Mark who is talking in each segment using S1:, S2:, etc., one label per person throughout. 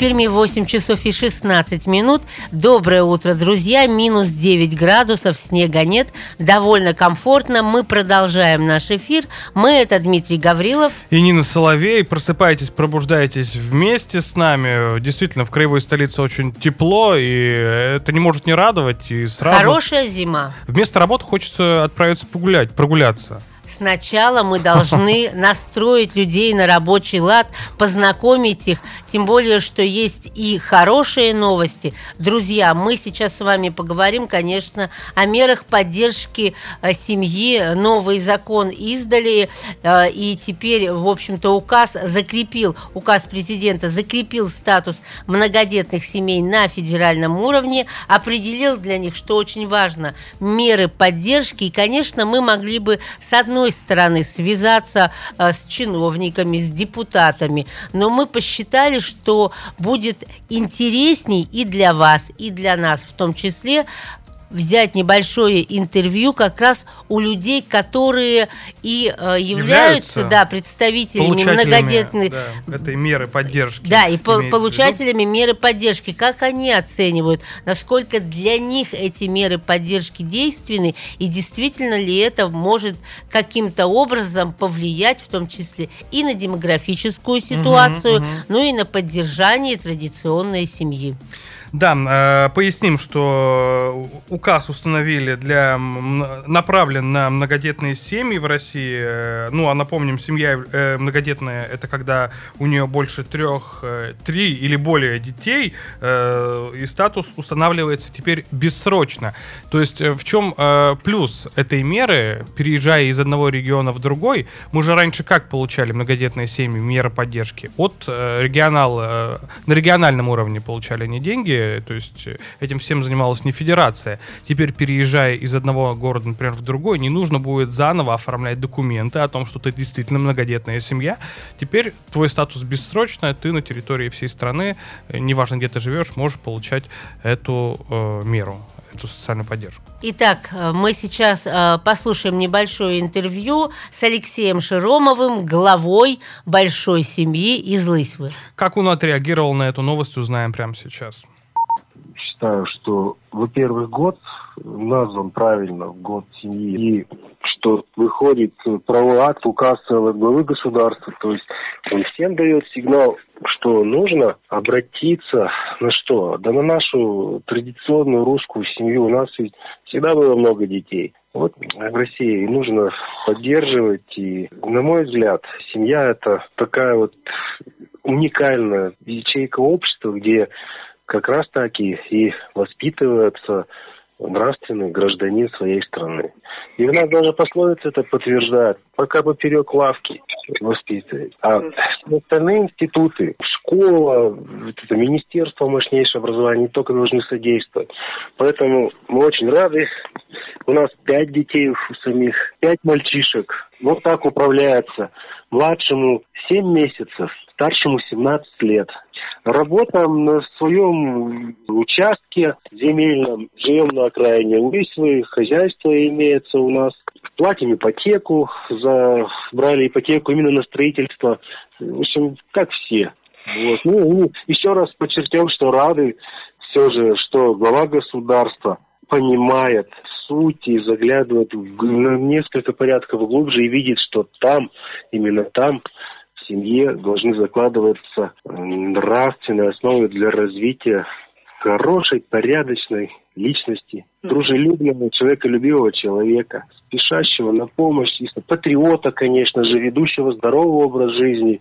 S1: Перми 8 часов и 16 минут. Доброе утро, друзья. Минус 9 градусов, снега нет. Довольно комфортно. Мы продолжаем наш эфир. Мы это Дмитрий Гаврилов.
S2: И Нина Соловей. Просыпайтесь, пробуждайтесь вместе с нами. Действительно, в краевой столице очень тепло, и это не может не радовать. И сразу...
S1: Хорошая зима.
S2: Вместо работы хочется отправиться погулять, прогуляться
S1: сначала мы должны настроить людей на рабочий лад, познакомить их, тем более, что есть и хорошие новости. Друзья, мы сейчас с вами поговорим, конечно, о мерах поддержки э, семьи. Новый закон издали, э, и теперь, в общем-то, указ закрепил, указ президента закрепил статус многодетных семей на федеральном уровне, определил для них, что очень важно, меры поддержки, и, конечно, мы могли бы с одной одной стороны, связаться э, с чиновниками, с депутатами, но мы посчитали, что будет интересней и для вас, и для нас в том числе взять небольшое интервью как раз у людей, которые и э, являются, являются да, представителями многодетных...
S2: Да, этой меры поддержки.
S1: Да, и по получателями меры поддержки. Как они оценивают, насколько для них эти меры поддержки действенны, и действительно ли это может каким-то образом повлиять, в том числе и на демографическую ситуацию, угу, угу. ну и на поддержание традиционной семьи.
S2: Да, э, поясним, что указ установили для направлен на многодетные семьи в России. Э, ну, а напомним, семья э, многодетная это когда у нее больше трех, три или более детей, и статус устанавливается теперь бессрочно. То есть в чем плюс этой меры, переезжая из одного региона в другой, мы же раньше как получали многодетные семьи, меры поддержки? От регионал, на региональном уровне получали они деньги, то есть э, этим всем занималась не федерация. Теперь, переезжая из одного города, например, в другой, не нужно будет заново оформлять документы о том, что ты действительно многодетная семья. Теперь твой статус бессрочный, ты на территории всей страны, э, неважно где ты живешь, можешь получать эту э, меру эту социальную поддержку.
S1: Итак, э, мы сейчас э, послушаем небольшое интервью с Алексеем Широмовым, главой большой семьи из Лысьвы.
S2: Как он отреагировал на эту новость, узнаем прямо сейчас
S3: считаю, что, во-первых, год назван правильно, год семьи, и что выходит правовой акт, указ главы государства, то есть он всем дает сигнал, что нужно обратиться на что? Да на нашу традиционную русскую семью. У нас ведь всегда было много детей. Вот в России нужно поддерживать. И, на мой взгляд, семья это такая вот уникальная ячейка общества, где как раз таки и воспитывается нравственный гражданин своей страны. И у нас даже пословица это подтверждает. Пока поперек лавки воспитывать. А остальные институты, школа, это Министерство мощнейшего образования не только должны содействовать. Поэтому мы очень рады. У нас пять детей у самих, пять мальчишек. Вот так управляется. Младшему семь месяцев, старшему 17 лет. Работаем на своем участке земельном, живем на окраине Лысьвы, хозяйство имеется у нас. Платим ипотеку, за, брали ипотеку именно на строительство. В общем, как все. Вот. Ну, еще раз подчеркнем, что рады все же, что глава государства понимает суть и заглядывает в, несколько порядков глубже и видит, что там, именно там семье должны закладываться нравственные основы для развития хорошей, порядочной личности, дружелюбного, человеколюбивого человека, спешащего на помощь, патриота, конечно же, ведущего здоровый образ жизни.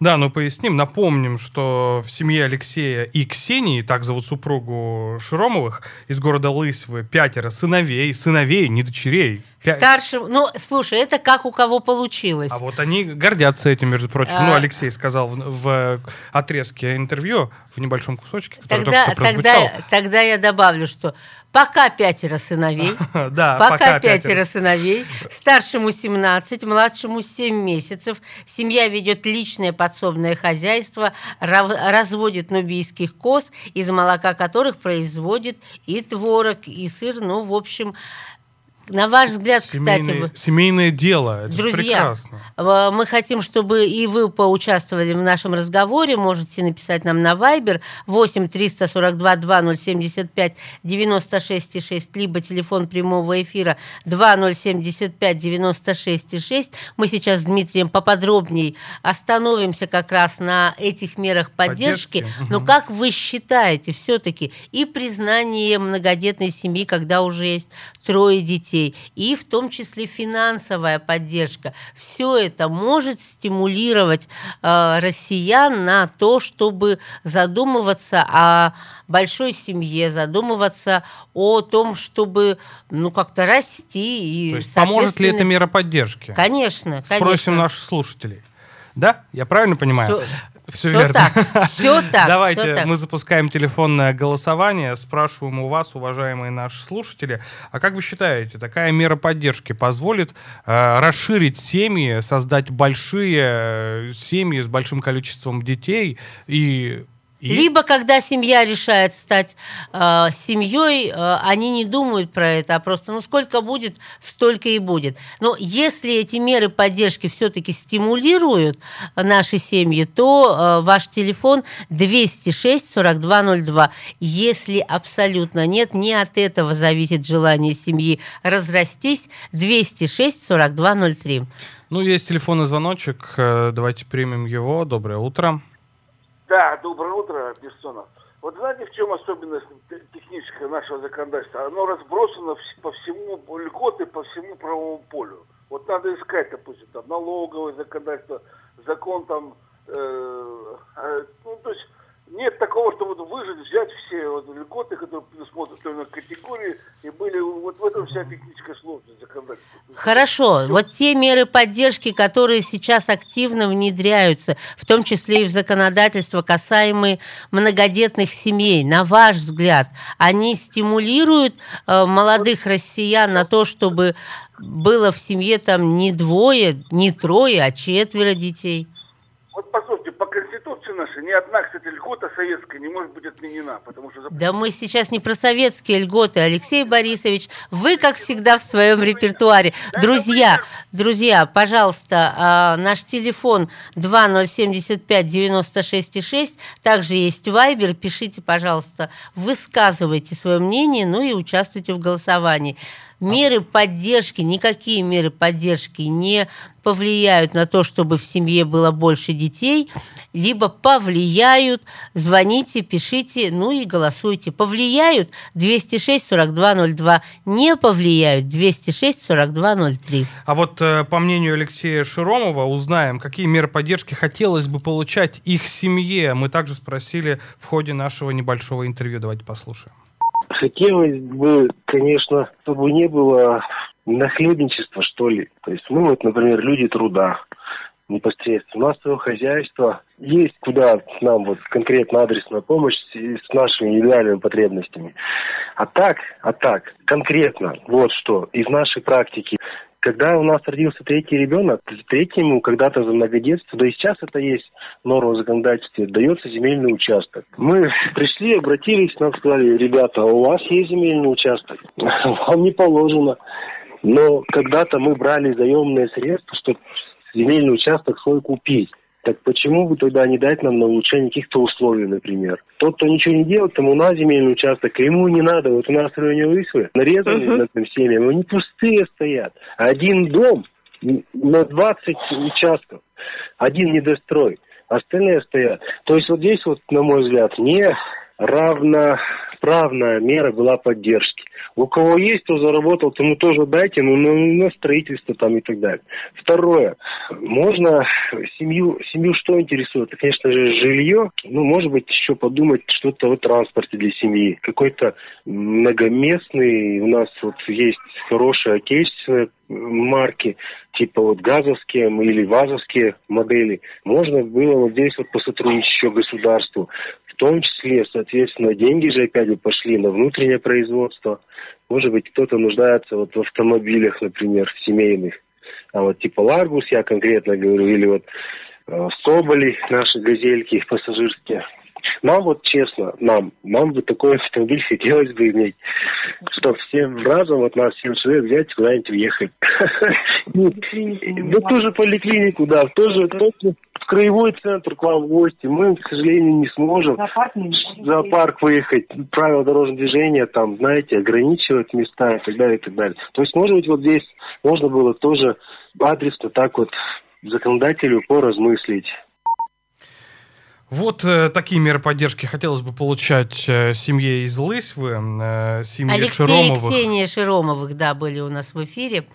S2: Да, ну поясним, напомним, что в семье Алексея и Ксении, так зовут супругу Широмовых, из города Лысьвы, пятеро сыновей, сыновей, не дочерей. Пя-
S1: Старшим, ну, слушай, это как у кого получилось.
S2: А вот они гордятся этим, между прочим.
S1: А.
S2: Ну, Алексей сказал в, в отрезке интервью, в небольшом кусочке, который
S1: Тогда,
S2: только что прозвучал.
S1: тогда, тогда я добавлю, что пока пятеро сыновей,
S2: Да,
S1: пока, пятеро. сыновей, старшему 17, младшему 7 месяцев, семья ведет личное подсобное хозяйство, разводит нубийских коз, из молока которых производит и творог, и сыр, ну, в общем, на ваш взгляд, кстати,
S2: Семейное,
S1: вы-
S2: семейное дело, это
S1: Друзья,
S2: прекрасно.
S1: э, мы хотим, чтобы и вы поучаствовали в нашем разговоре. Можете написать нам на Viber 8 342 2075 96 6, либо телефон прямого эфира 2075 96 6. Мы сейчас с Дмитрием поподробнее остановимся как раз на этих мерах поддержки.
S2: Поддержки,
S1: Но как вы считаете, все-таки и признание многодетной семьи, когда уже есть трое детей, и в том числе финансовая поддержка, все это может стимулировать э, россиян на то, чтобы задумываться о большой семье, задумываться о том, чтобы ну как-то расти и
S2: То есть поможет ли
S1: соответственно-
S2: мера поддержки?
S1: Конечно, конечно.
S2: Спросим наших слушателей. Да? Я правильно понимаю?
S1: Всё-
S2: Всё
S1: всё так, всё так,
S2: Давайте
S1: всё так.
S2: мы запускаем телефонное голосование. Спрашиваем у вас, уважаемые наши слушатели, а как вы считаете, такая мера поддержки позволит э, расширить семьи, создать большие э, семьи с большим количеством детей и... и-
S1: Либо, когда семья решает стать э, семьей, э, они не думают про это, а просто, ну, сколько будет, столько и будет. Но если эти меры поддержки все-таки стимулируют наши семьи, то э, ваш телефон 206 4202. Если абсолютно нет, не от этого зависит желание семьи разрастись, 206 4203.
S2: Ну, есть телефонный звоночек, э, давайте примем его. Доброе утро.
S4: Да, доброе утро, Бессонов. Вот знаете, в чем особенность те- техническая нашего законодательства? Оно разбросано по всему, льготы по всему правовому полю. Вот надо искать, допустим, там, налоговое законодательство, закон там, э, э, ну, то есть нет такого, что вот выжить, взять все вот льготы, которые предусмотрены в категории, и были, вот в этом вся техническая сложность законодательства.
S1: Хорошо, вот те меры поддержки, которые сейчас активно внедряются, в том числе и в законодательство, касаемые многодетных семей, на ваш взгляд, они стимулируют э, молодых россиян на то, чтобы было в семье там не двое, не трое, а четверо детей?
S4: Вот послушайте, Конституции нашей ни одна, кстати, льгота советская не может быть отменена, потому что
S1: Да мы сейчас не про советские льготы, Алексей Борисович. Вы, как всегда, в своем репертуаре. Друзья, друзья, пожалуйста, а, наш телефон 2075-96,6. Также есть Вайбер. Пишите, пожалуйста, высказывайте свое мнение, ну и участвуйте в голосовании. Меры поддержки, никакие меры поддержки не повлияют на то, чтобы в семье было больше детей, либо повлияют, звоните, пишите, ну и голосуйте. Повлияют 206-4202, не повлияют 206-4203.
S2: А вот э, по мнению Алексея Широмова узнаем, какие меры поддержки хотелось бы получать их семье. Мы также спросили в ходе нашего небольшого интервью. Давайте послушаем.
S3: Хотелось бы, конечно, чтобы не было нахлебничества, что ли. То есть мы вот, например, люди труда непосредственно. У нас свое хозяйство. Есть куда нам вот конкретно адресная помощь с нашими индивидуальными потребностями. А так, а так, конкретно, вот что, из нашей практики, когда у нас родился третий ребенок, третьему когда-то за многодетство, да и сейчас это есть норма в законодательстве, дается земельный участок. Мы пришли, обратились, нам сказали, ребята, у вас есть земельный участок, вам не положено. Но когда-то мы брали заемные средства, чтобы земельный участок свой купить. Так почему бы тогда не дать нам на улучшение каких-то условий, например? Тот, кто ничего не делает, тому на земельный участок, и ему не надо. Вот у нас в районе Лысвы нарезаны над этим семьям, они пустые стоят. Один дом на 20 участков, один недострой, остальные стоят. То есть вот здесь вот, на мой взгляд, не исправная мера была поддержки. У кого есть, кто заработал, тому тоже дайте, ну, на, на строительство там и так далее. Второе. Можно семью, семью что интересует? Конечно же, жилье. Ну, может быть, еще подумать что-то о транспорте для семьи. Какой-то многоместный. У нас вот есть хорошие отечественные марки, типа вот газовские или вазовские модели. Можно было вот здесь вот посотрудничать еще государству том числе, соответственно, деньги же опять же пошли на внутреннее производство. Может быть, кто-то нуждается вот в автомобилях, например, семейных. А вот типа Ларгус, я конкретно говорю, или вот э, Соболи, наши газельки пассажирские. Нам вот честно, нам, нам бы такой автомобиль хотелось бы иметь, чтобы всем разом вот нас всем человек взять куда-нибудь уехать. Да тоже поликлинику, да, тоже краевой центр к вам в гости. Мы, к сожалению, не сможем в зоопарк выехать. Правила дорожного движения там, знаете, ограничивать места и так далее, и так далее. То есть, может быть, вот здесь можно было тоже адресно так вот законодателю поразмыслить.
S2: Вот э, такие меры поддержки хотелось бы получать э, семье из Лысьвы, э, семье
S1: Алексей
S2: Широмовых.
S1: и Ксения Широмовых, да, были у нас в эфире.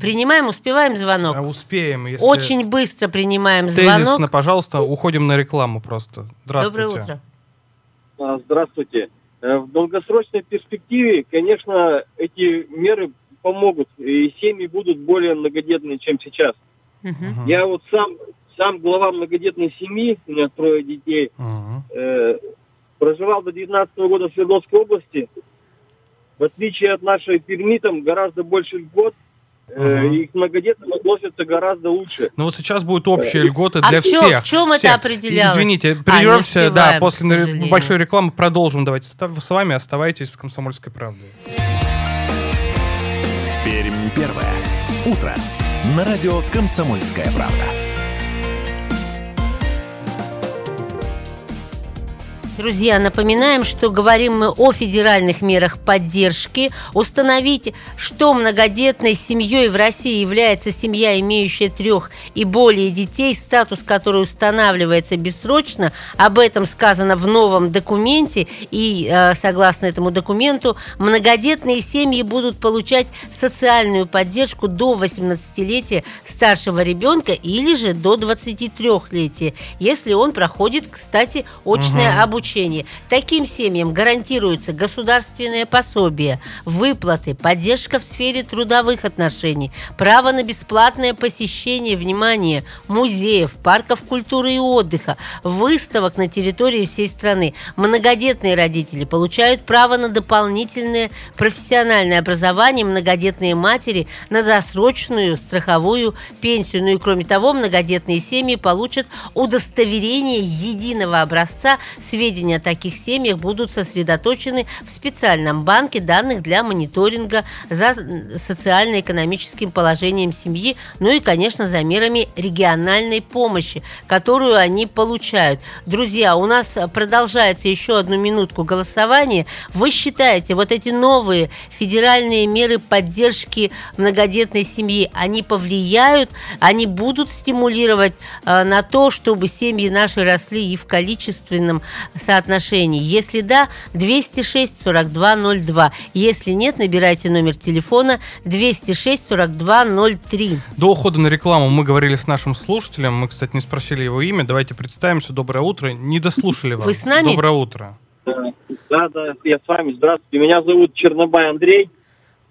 S1: Принимаем, успеваем звонок?
S2: А успеем. Если...
S1: Очень быстро принимаем
S2: Тезисно,
S1: звонок.
S2: пожалуйста, уходим на рекламу просто. Здравствуйте.
S1: Доброе утро.
S5: А, Здравствуйте. Э, В долгосрочной перспективе, конечно, эти меры помогут, и семьи будут более многодетные, чем сейчас.
S1: Мгм.
S5: Я вот сам, сам глава многодетной семьи, у меня трое детей,
S2: Мгм.
S5: э, проживал до 19 года в Свердловской области. В отличие от нашей Перми, там гораздо больше льгот, э,
S2: Мгм.
S5: и к многодетным относятся гораздо льготы.
S2: Ну вот сейчас будут общие льготы
S1: А
S2: для
S1: в чём-
S2: всех.
S1: в это
S2: Всех.
S1: определялось?
S2: Извините,
S1: А,
S2: прервемся, да,
S1: успеваем,
S2: после большой рекламы продолжим. Давайте с вами оставайтесь с «Комсомольской правдой».
S6: Пермь первое. Утро. На радио «Комсомольская правда».
S1: Друзья, напоминаем, что говорим мы о федеральных мерах поддержки. Установить, что многодетной семьей в России является семья, имеющая трех и более детей, статус который устанавливается бессрочно. Об этом сказано в новом документе. И э, согласно этому документу, многодетные семьи будут получать социальную поддержку до 18-летия старшего ребенка или же до 23-летия, если он проходит, кстати, очное
S2: Мгм.
S1: обучение. Таким семьям гарантируется государственное пособие, выплаты, поддержка в сфере трудовых отношений, право на бесплатное посещение, внимание, музеев, парков культуры и отдыха, выставок на территории всей страны. Многодетные родители получают право на дополнительное профессиональное образование, многодетные матери на досрочную страховую пенсию. Ну и кроме того, многодетные семьи получат удостоверение единого образца. Сведения о таких семьях будут сосредоточены в специальном банке данных для мониторинга за социально-экономическим положением семьи, ну и, конечно, за мерами региональной помощи, которую они получают. Друзья, у нас продолжается еще одну минутку голосования. Вы считаете, вот эти новые федеральные меры поддержки многодетной семьи, они повлияют, они будут стимулировать э, на то, чтобы семьи наши росли и в количественном соотношении? Если да, 206 42 02. Если нет, набирайте номер телефона 206 42 03.
S2: До ухода на рекламу мы говорили с нашим слушателем. Мы, кстати, не спросили его имя. Давайте представимся. Доброе утро. Не дослушали вас.
S1: Вы с нами?
S2: Доброе утро.
S5: Да, да, я с вами. Здравствуйте. Меня зовут Чернобай Андрей.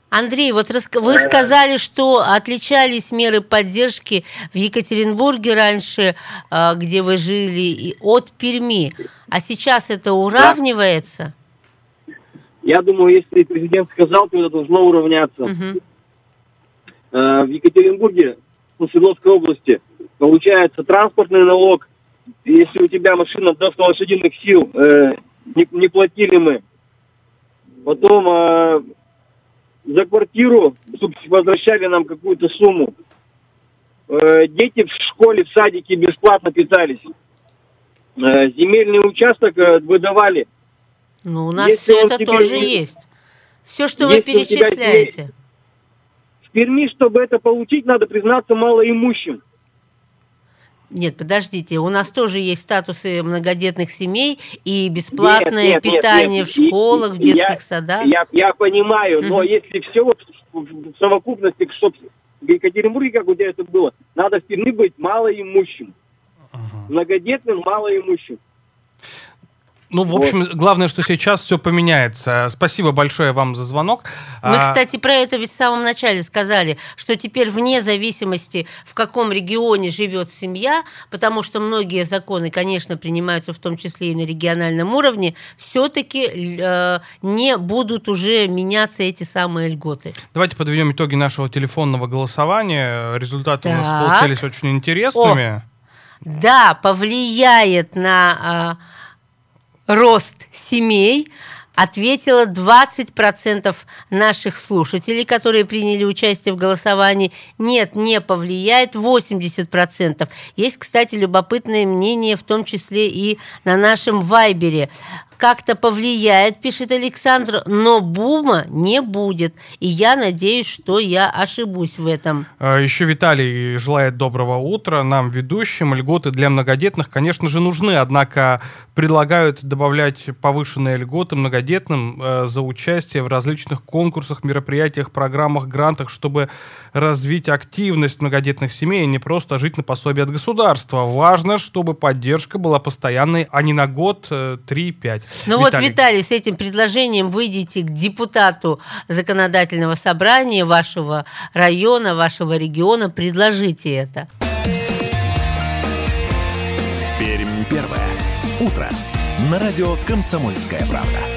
S1: Андрей, вот вы сказали, что отличались меры поддержки в Екатеринбурге раньше, э, где вы жили, от Перми. А сейчас это уравнивается?
S5: Я думаю, если президент сказал, то это должно уравняться. Э, В Екатеринбурге, в Свердловской области, получается транспортный налог. Если у тебя машина до 100 лошадиных сил, э, не, не платили мы. Потом э, за квартиру возвращали нам какую-то сумму. Э, дети в школе, в садике бесплатно питались. Э, земельный участок э, выдавали.
S1: Ну, у нас
S5: Если
S1: все это тоже
S5: не-
S1: есть. Все, что вы
S5: Если тебя
S1: перечисляете.
S5: В Перми, чтобы это получить, надо признаться малоимущим.
S1: Нет, подождите, у нас тоже есть статусы многодетных семей и бесплатное
S5: Нет, нет, нет,
S1: питание
S5: нет.
S1: в школах, в детских
S5: я-
S1: садах.
S5: Я, я понимаю, но
S1: Мгм.
S5: если все вот в, в- в совокупности, чтобы в Екатеринбурге, как у тебя это было, надо впереди быть малоимущим. Многодетным малоимущим.
S2: Ну, в общем, главное, что сейчас все поменяется. Спасибо большое вам за звонок.
S1: Мы,
S2: А,
S1: кстати, про это ведь в самом начале сказали, что теперь вне зависимости, в каком регионе живет семья, потому что многие законы, конечно, принимаются в том числе и на региональном уровне, все-таки не будут уже меняться эти самые льготы.
S2: Давайте подведем итоги нашего телефонного голосования. Результаты у нас
S1: Так.
S2: получились очень интересными.
S1: Да, повлияет на а, рост семей, ответило 20% наших слушателей, которые приняли участие в голосовании. Нет, не повлияет 80%. Есть, кстати, любопытное мнение, в том числе и на нашем Вайбере. Как-то повлияет, пишет Александр, но бума не будет. И я надеюсь, что я ошибусь в этом.
S2: А, Еще Виталий желает доброго утра нам, ведущим. Льготы для многодетных, конечно же, нужны, однако предлагают добавлять повышенные льготы многодетным э, за участие в различных конкурсах, мероприятиях, программах, грантах, чтобы развить активность многодетных семей, а не просто жить на пособие от государства. Важно, чтобы поддержка была постоянной, а не на год э, 3-5.
S1: Ну вот, Виталий, с этим предложением выйдите к депутату законодательного собрания вашего района, вашего региона, предложите это.
S6: Пермь первое. Утро. На радио «Комсомольская правда».